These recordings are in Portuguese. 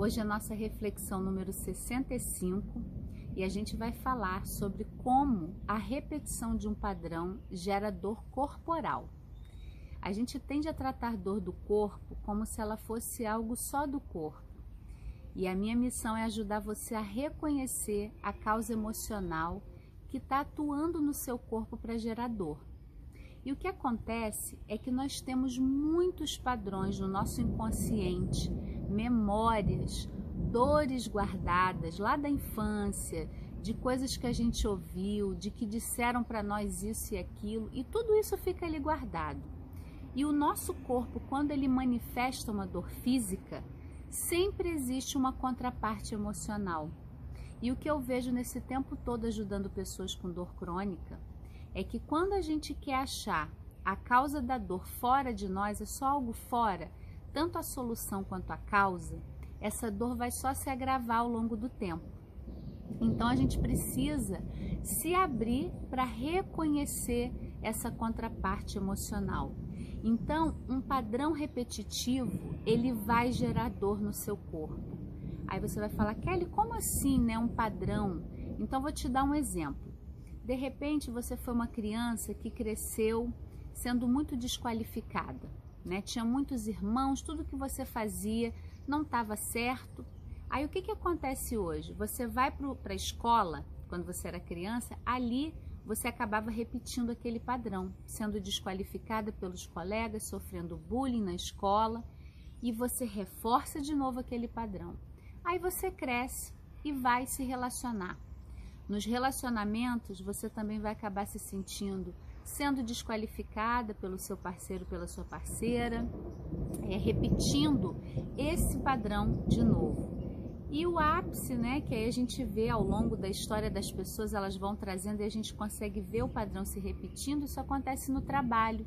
Hoje é a nossa reflexão número 65 e a gente vai falar sobre como a repetição de um padrão gera dor corporal. A gente tende a tratar dor do corpo como se ela fosse algo só do corpo. E a minha missão é ajudar você a reconhecer a causa emocional que está atuando no seu corpo para gerar dor. E o que acontece é que nós temos muitos padrões no nosso inconsciente, memórias, dores guardadas lá da infância, de coisas que a gente ouviu, de que disseram para nós isso e aquilo, e tudo isso fica ali guardado. E o nosso corpo, quando ele manifesta uma dor física, sempre existe uma contraparte emocional. E o que eu vejo nesse tempo todo ajudando pessoas com dor crônica é que quando a gente quer achar a causa da dor fora de nós, é só algo fora, tanto a solução quanto a causa, essa dor vai só se agravar ao longo do tempo. Então a gente precisa se abrir para reconhecer essa contraparte emocional. Então, um padrão repetitivo, ele vai gerar dor no seu corpo. Aí você vai falar, Kelly, como assim, né, um padrão? Então vou te dar um exemplo. De repente, você foi uma criança que cresceu sendo muito desqualificada, né? Tinha muitos irmãos, tudo que você fazia não estava certo. Aí o que, que acontece hoje? Você vai para a escola, quando você era criança, ali você acabava repetindo aquele padrão, sendo desqualificada pelos colegas, sofrendo bullying na escola, e você reforça de novo aquele padrão. Aí você cresce e vai se relacionar. Nos relacionamentos, você também vai acabar se sentindo sendo desqualificada pelo seu parceiro, pela sua parceira, é, repetindo esse padrão de novo. E o ápice, né, que aí a gente vê ao longo da história das pessoas, elas vão trazendo e a gente consegue ver o padrão se repetindo, isso acontece no trabalho.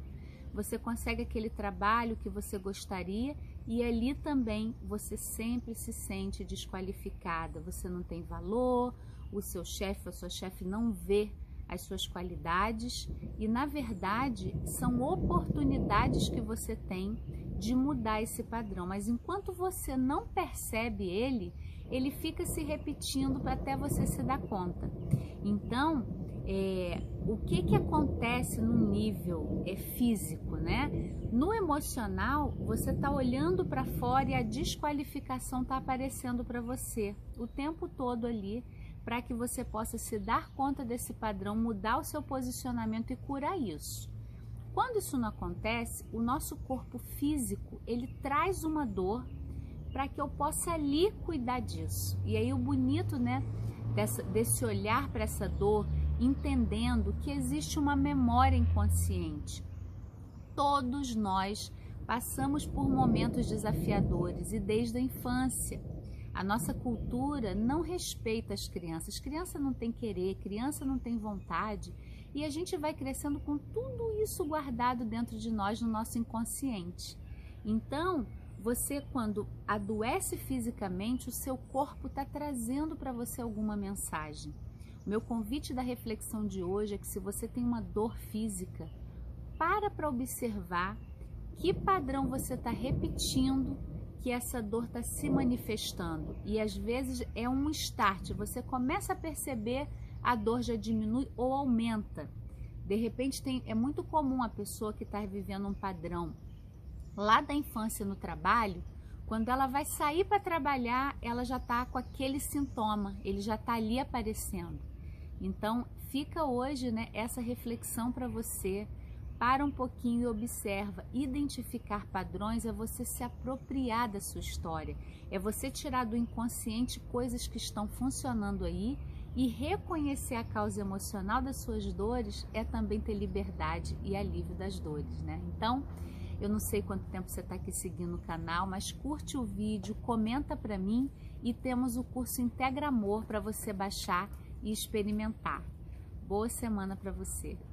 Você consegue aquele trabalho que você gostaria e ali também você sempre se sente desqualificada, você não tem valor, o seu chefe, a sua chefe não vê as suas qualidades e, na verdade, são oportunidades que você tem de mudar esse padrão. Mas enquanto você não percebe ele, ele fica se repetindo até você se dar conta. Então, é, o que, que acontece no nível é, físico, né? No emocional, você está olhando para fora e a desqualificação está aparecendo para você o tempo todo ali para que você possa se dar conta desse padrão, mudar o seu posicionamento e curar isso. Quando isso não acontece, o nosso corpo físico, ele traz uma dor para que eu possa ali cuidar disso. E aí o bonito, né, dessa, desse olhar para essa dor, entendendo que existe uma memória inconsciente. Todos nós passamos por momentos desafiadores e desde a infância. A nossa cultura não respeita as crianças. Criança não tem querer, criança não tem vontade. E a gente vai crescendo com tudo isso guardado dentro de nós, no nosso inconsciente. Então, você, quando adoece fisicamente, o seu corpo está trazendo para você alguma mensagem. O meu convite da reflexão de hoje é que se você tem uma dor física, para para observar que padrão você está repetindo que essa dor está se manifestando e às vezes é um start, você começa a perceber a dor já diminui ou aumenta. De repente tem, é muito comum a pessoa que está vivendo um padrão lá da infância no trabalho, quando ela vai sair para trabalhar, ela já está com aquele sintoma, ele já está ali aparecendo. Então fica hoje né, essa reflexão para você para um pouquinho e observa. Identificar padrões é você se apropriar da sua história, é você tirar do inconsciente coisas que estão funcionando aí e reconhecer a causa emocional das suas dores é também ter liberdade e alívio das dores, né? Então, eu não sei quanto tempo você está aqui seguindo o canal, mas curte o vídeo, comenta para mim e temos o curso Integra Amor para você baixar e experimentar. Boa semana para você!